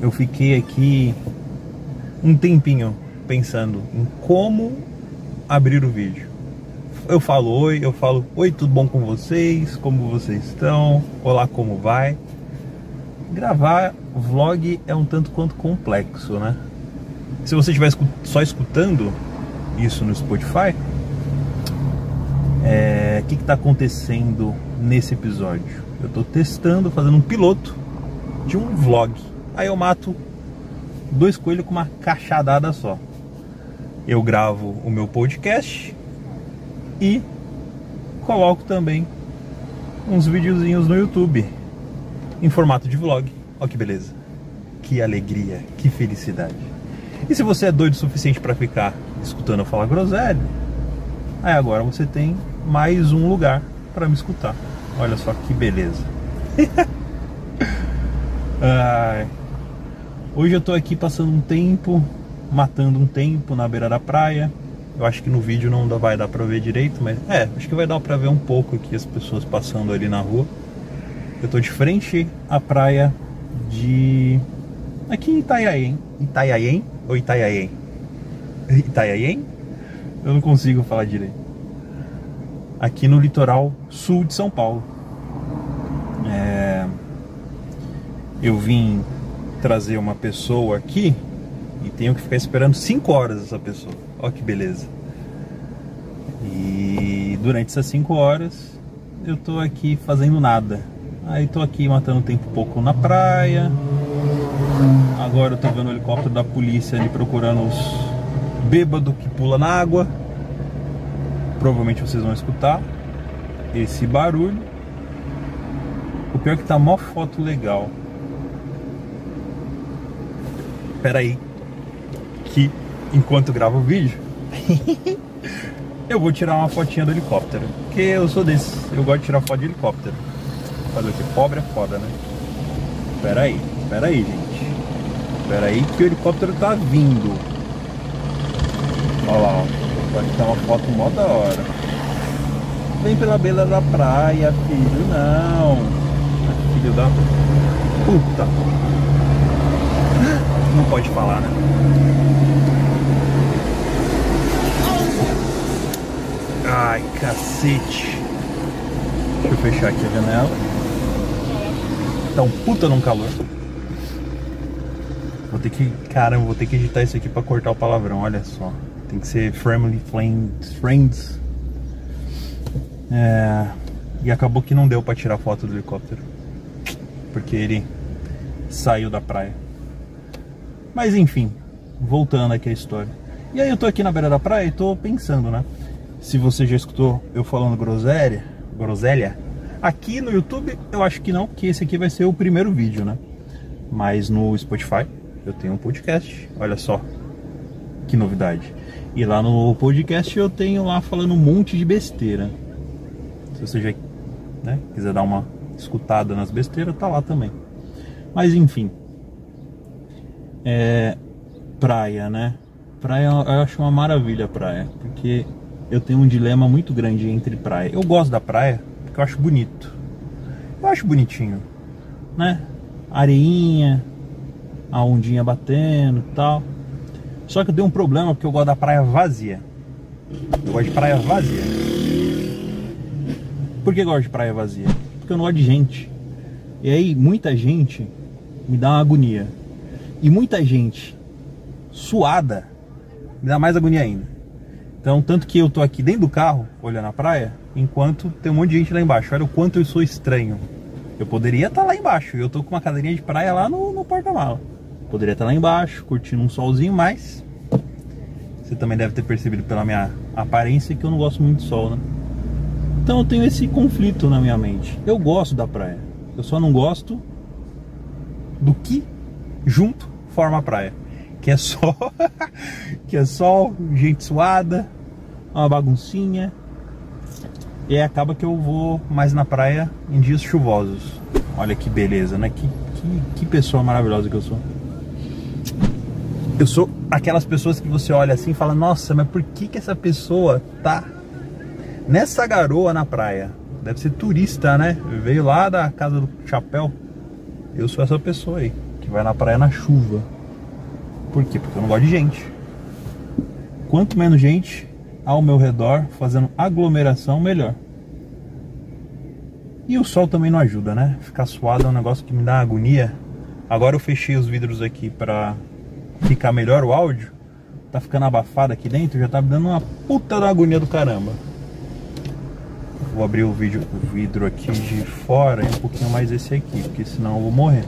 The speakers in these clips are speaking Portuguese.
eu fiquei aqui um tempinho pensando em como abrir o vídeo. Eu falo oi, eu falo oi, tudo bom com vocês? Como vocês estão? Olá, como vai? Gravar vlog é um tanto quanto complexo, né? Se você estiver só escutando isso no Spotify, é, o que está acontecendo nesse episódio? Eu estou testando, fazendo um piloto de um vlog. Aí eu mato dois coelhos com uma cachadada só. Eu gravo o meu podcast e coloco também uns videozinhos no YouTube em formato de vlog. Olha que beleza. Que alegria, que felicidade. E se você é doido o suficiente para ficar escutando eu falar groselha, aí agora você tem mais um lugar para me escutar. Olha só que beleza. Ai. Hoje eu tô aqui passando um tempo, matando um tempo na beira da praia. Eu acho que no vídeo não vai dar pra ver direito, mas é, acho que vai dar pra ver um pouco aqui as pessoas passando ali na rua. Eu tô de frente à praia de. Aqui em Itaiaém. Itaiaém ou Itaiaém? Itaiaém? Eu não consigo falar direito. Aqui no litoral sul de São Paulo. É... Eu vim trazer uma pessoa aqui e tenho que ficar esperando 5 horas essa pessoa. Olha que beleza. E durante essas 5 horas eu tô aqui fazendo nada. Aí tô aqui matando tempo pouco na praia. Agora eu tô vendo o helicóptero da polícia ali procurando os bêbados que pula na água. Provavelmente vocês vão escutar esse barulho. O pior é que tá mó foto legal. Pera aí. Que enquanto gravo o vídeo, eu vou tirar uma fotinha do helicóptero. Porque eu sou desse, eu gosto de tirar foto de helicóptero. Fazer o que? Pobre é foda, né? Pera aí, pera aí, gente. Pera aí que o helicóptero tá vindo. Olha lá, ó. Pode tirar uma foto mó da hora. Vem pela beira da praia, filho. Não. Filho da puta. Não pode falar, né? Ai, cacete. Deixa eu fechar aqui a janela. Tá um puta num calor. Vou ter que. Caramba, vou ter que editar isso aqui pra cortar o palavrão, olha só. Tem que ser family, friends. friends. É, e acabou que não deu pra tirar foto do helicóptero. Porque ele saiu da praia. Mas enfim, voltando aqui à história. E aí eu tô aqui na beira da praia e tô pensando, né? Se você já escutou eu falando groselha, groselha, aqui no YouTube eu acho que não, porque esse aqui vai ser o primeiro vídeo, né? Mas no Spotify eu tenho um podcast, olha só que novidade. E lá no podcast eu tenho lá falando um monte de besteira. Se você já né, quiser dar uma escutada nas besteiras, tá lá também. Mas enfim. É, praia, né? Praia eu acho uma maravilha praia, porque eu tenho um dilema muito grande entre praia. Eu gosto da praia porque eu acho bonito. Eu acho bonitinho, né? Areinha, a ondinha batendo e tal. Só que eu tenho um problema porque eu gosto da praia vazia. Eu gosto de praia vazia. Por que eu gosto de praia vazia? Porque eu não gosto de gente. E aí, muita gente me dá uma agonia. E muita gente suada me dá mais agonia ainda. Então, tanto que eu tô aqui dentro do carro, olhando a praia, enquanto tem um monte de gente lá embaixo. Olha o quanto eu sou estranho. Eu poderia estar tá lá embaixo. Eu tô com uma cadeirinha de praia lá no, no porta-mala. Poderia estar lá embaixo, curtindo um solzinho, mas você também deve ter percebido pela minha aparência que eu não gosto muito de sol, né? Então eu tenho esse conflito na minha mente. Eu gosto da praia. Eu só não gosto do que junto forma a praia. Que é só que é sol, gente suada, uma baguncinha. E aí acaba que eu vou mais na praia em dias chuvosos. Olha que beleza, né? Que, que, que pessoa maravilhosa que eu sou. Eu sou aquelas pessoas que você olha assim e fala: Nossa, mas por que, que essa pessoa tá nessa garoa na praia? Deve ser turista, né? Veio lá da casa do chapéu. Eu sou essa pessoa aí, que vai na praia na chuva. Por quê? Porque eu não gosto de gente. Quanto menos gente ao meu redor fazendo aglomeração, melhor. E o sol também não ajuda, né? Ficar suado é um negócio que me dá agonia. Agora eu fechei os vidros aqui pra ficar melhor o áudio. Tá ficando abafado aqui dentro, já tá me dando uma puta da agonia do caramba. Vou abrir o, vídeo, o vidro aqui de fora e um pouquinho mais esse aqui, porque senão eu vou morrer.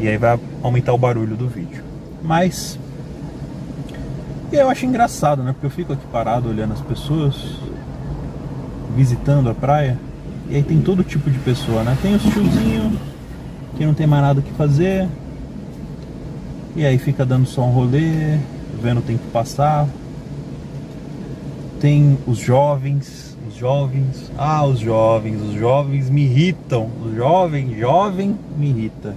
E aí vai aumentar o barulho do vídeo. Mas. E eu acho engraçado, né? Porque eu fico aqui parado olhando as pessoas, visitando a praia. E aí tem todo tipo de pessoa, né? Tem os tiozinhos que não tem mais nada que fazer. E aí fica dando só um rolê, vendo o tempo passar. Tem os jovens, os jovens. Ah, os jovens, os jovens me irritam. Os jovens, jovem me irrita.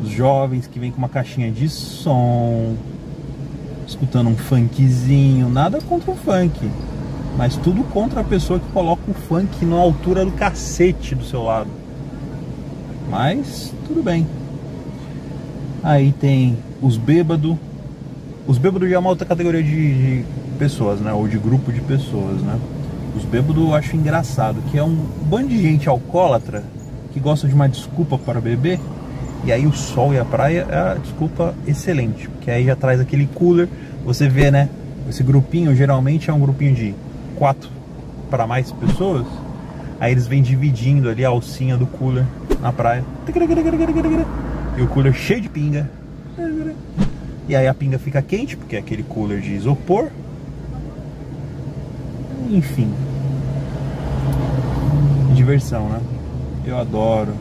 Os jovens que vêm com uma caixinha de som, escutando um funkzinho, nada contra o funk, mas tudo contra a pessoa que coloca o funk na altura do cacete do seu lado. Mas tudo bem. Aí tem os bêbados. Os bêbados já é uma outra categoria de, de pessoas, né? Ou de grupo de pessoas, né? Os bêbados eu acho engraçado, que é um bando de gente alcoólatra que gosta de uma desculpa para beber. E aí o sol e a praia é a desculpa excelente, porque aí já traz aquele cooler. Você vê, né? Esse grupinho geralmente é um grupinho de quatro para mais pessoas. Aí eles vêm dividindo ali a alcinha do cooler na praia. E o cooler cheio de pinga. E aí a pinga fica quente, porque é aquele cooler de isopor. Enfim. Diversão, né? Eu adoro.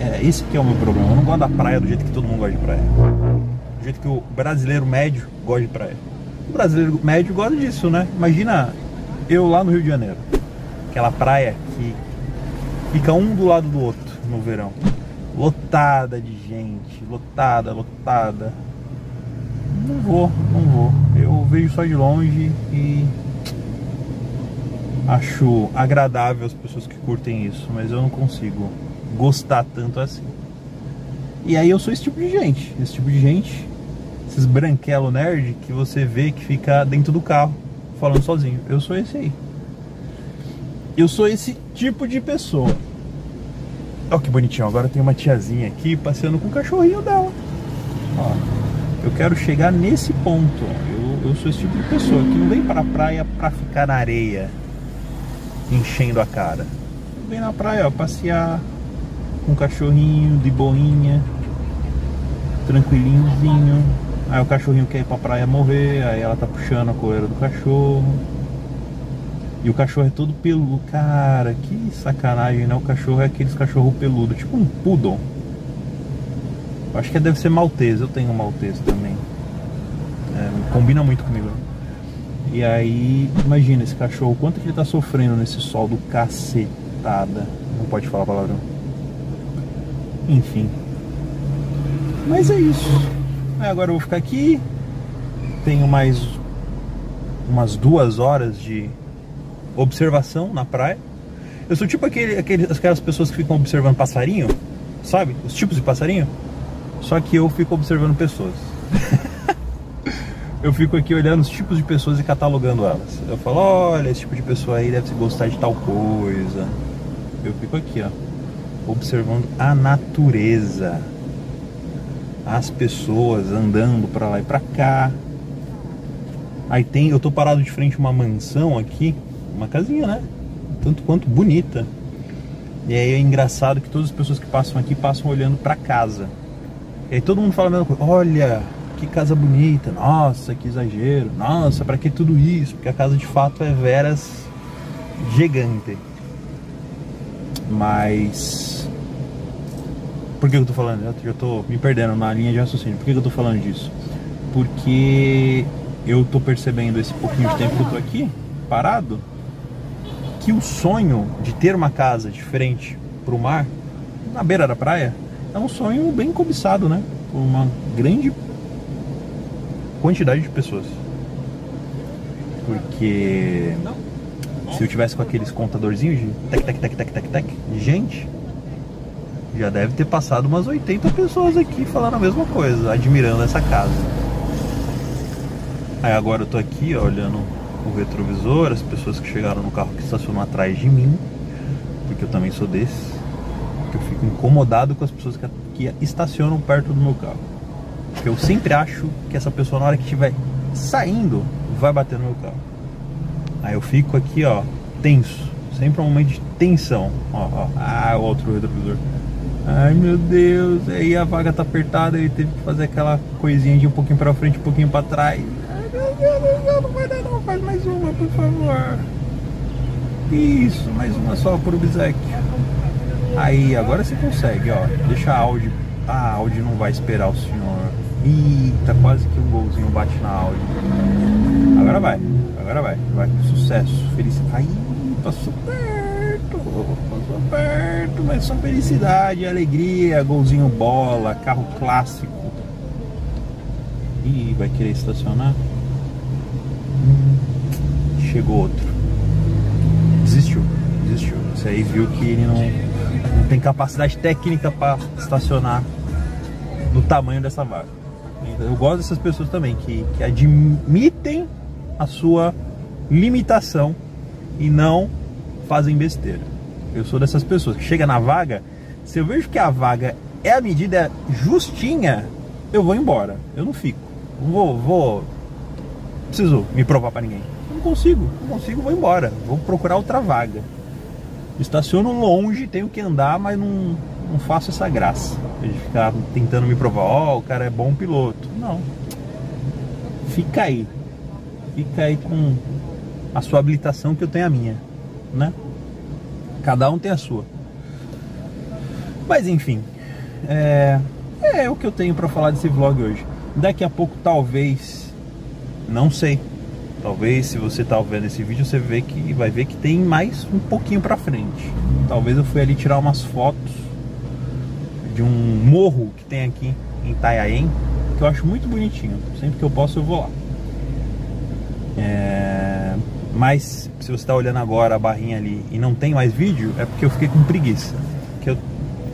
É, esse que é o meu problema. Eu não gosto da praia do jeito que todo mundo gosta de praia. Do jeito que o brasileiro médio gosta de praia. O brasileiro médio gosta disso, né? Imagina eu lá no Rio de Janeiro. Aquela praia que fica um do lado do outro no verão. Lotada de gente, lotada, lotada. Não vou, não vou. Eu vejo só de longe e acho agradável as pessoas que curtem isso, mas eu não consigo gostar tanto assim. E aí eu sou esse tipo de gente, esse tipo de gente, esses branquelo nerd que você vê que fica dentro do carro falando sozinho. Eu sou esse aí. Eu sou esse tipo de pessoa. Olha que bonitinho, agora tem uma tiazinha aqui passeando com o cachorrinho dela. Ó, eu quero chegar nesse ponto. Eu, eu sou esse tipo de pessoa que não vem pra praia pra ficar na areia, enchendo a cara. Vem na praia, ó, passear com o cachorrinho, de boinha, tranquilinhozinho. Aí o cachorrinho quer ir pra praia morrer, aí ela tá puxando a coleira do cachorro. E o cachorro é todo peludo. Cara, que sacanagem, né? O cachorro é aqueles cachorro peludo, tipo um poodle. Acho que deve ser maltese, eu tenho um maltese também. É, combina muito comigo. E aí, imagina esse cachorro, quanto que ele tá sofrendo nesse sol do cacetada. Não pode falar palavrão. Enfim. Mas é isso. Agora eu vou ficar aqui. Tenho mais umas duas horas de observação na praia. Eu sou tipo aquele, aquele, aquelas pessoas que ficam observando passarinho, sabe? Os tipos de passarinho. Só que eu fico observando pessoas. eu fico aqui olhando os tipos de pessoas e catalogando elas. Eu falo, olha, esse tipo de pessoa aí deve gostar de tal coisa. Eu fico aqui, ó, observando a natureza. As pessoas andando para lá e para cá. Aí tem, eu tô parado de frente uma mansão aqui uma casinha, né? Tanto quanto bonita. E aí é engraçado que todas as pessoas que passam aqui passam olhando para casa. E aí todo mundo fala a mesma coisa: olha, que casa bonita, nossa, que exagero, nossa, para que tudo isso? Porque a casa de fato é veras gigante. Mas. Por que eu tô falando? Eu já tô me perdendo na linha de raciocínio. Por que eu tô falando disso? Porque eu tô percebendo esse pouquinho de tempo que eu tô aqui, parado, que o sonho de ter uma casa de frente para o mar, na beira da praia, é um sonho bem cobiçado, né? Por uma grande quantidade de pessoas. Porque se eu tivesse com aqueles contadorzinhos de tec, tec, tec, tec, tec, tec, gente, Já deve ter passado umas 80 pessoas aqui falando a mesma coisa, admirando essa casa. Aí agora eu tô aqui, ó, olhando o retrovisor, as pessoas que chegaram no carro que estacionam atrás de mim, porque eu também sou desse. Que eu fico incomodado com as pessoas que, que estacionam perto do meu carro. Porque eu sempre acho que essa pessoa na hora que estiver saindo vai bater no meu carro. Aí eu fico aqui, ó, tenso. Sempre um momento de tensão. Ó, ó. Ah, o outro retrovisor. Ai meu Deus, aí a vaga tá apertada, ele teve que fazer aquela coisinha de um pouquinho pra frente, um pouquinho pra trás. Ai meu Deus, não vai dar não, faz mais uma, por favor. Isso, mais uma só por obsequio. Aí, agora você consegue, ó. Deixa a Audi. A Audi não vai esperar o senhor. Eita, quase que um golzinho bate na Audi. Agora vai, agora vai. Vai, sucesso, felicidade. Aí, passou perto, perto, mas só felicidade, alegria, golzinho bola, carro clássico. Ih, vai querer estacionar? Chegou outro. Desistiu, desistiu. Isso aí viu que ele não, não tem capacidade técnica para estacionar no tamanho dessa vaga. Eu gosto dessas pessoas também, que, que admitem a sua limitação e não fazem besteira. Eu sou dessas pessoas que chega na vaga, se eu vejo que a vaga é a medida justinha, eu vou embora. Eu não fico. Vou, vou. Preciso me provar para ninguém. Não consigo, não consigo, vou embora. Vou procurar outra vaga. Estaciono longe, tenho que andar, mas não, não faço essa graça de ficar tentando me provar, ó, oh, o cara é bom piloto. Não. Fica aí. Fica aí com a sua habilitação que eu tenho a minha, né? Cada um tem a sua. Mas enfim, é, é o que eu tenho para falar desse vlog hoje. Daqui a pouco talvez, não sei. Talvez se você tá vendo esse vídeo, você vê que vai ver que tem mais um pouquinho para frente. Talvez eu fui ali tirar umas fotos de um morro que tem aqui em Itanhaém, que eu acho muito bonitinho. Sempre que eu posso eu vou lá. É... Mas se você está olhando agora a barrinha ali e não tem mais vídeo, é porque eu fiquei com preguiça. Que eu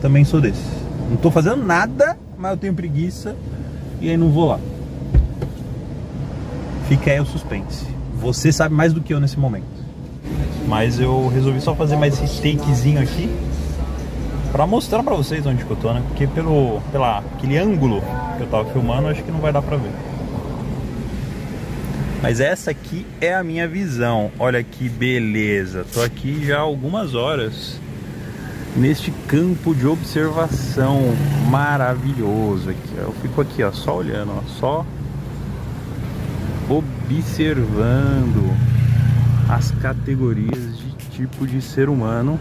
também sou desse. Não estou fazendo nada, mas eu tenho preguiça e aí não vou lá. Fica aí o suspense. Você sabe mais do que eu nesse momento. Mas eu resolvi só fazer mais esse takezinho aqui para mostrar para vocês onde que eu tô, né? Porque pelo pela aquele ângulo que eu tava filmando, acho que não vai dar para ver. Mas essa aqui é a minha visão. Olha que beleza. Tô aqui já há algumas horas neste campo de observação maravilhoso aqui. Eu fico aqui, ó, só olhando, ó, só observando as categorias de tipo de ser humano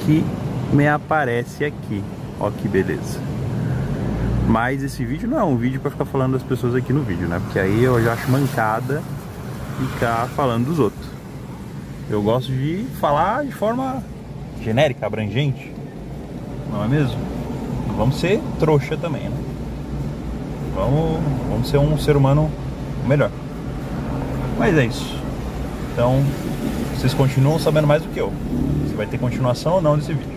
que me aparece aqui. Ó que beleza. Mas esse vídeo não é um vídeo para ficar falando das pessoas aqui no vídeo, né? Porque aí eu já acho mancada ficar falando dos outros. Eu gosto de falar de forma genérica, abrangente. Não é mesmo? Vamos ser trouxa também, né? Vamos, vamos ser um ser humano melhor. Mas é isso. Então, vocês continuam sabendo mais do que eu. Se vai ter continuação ou não desse vídeo.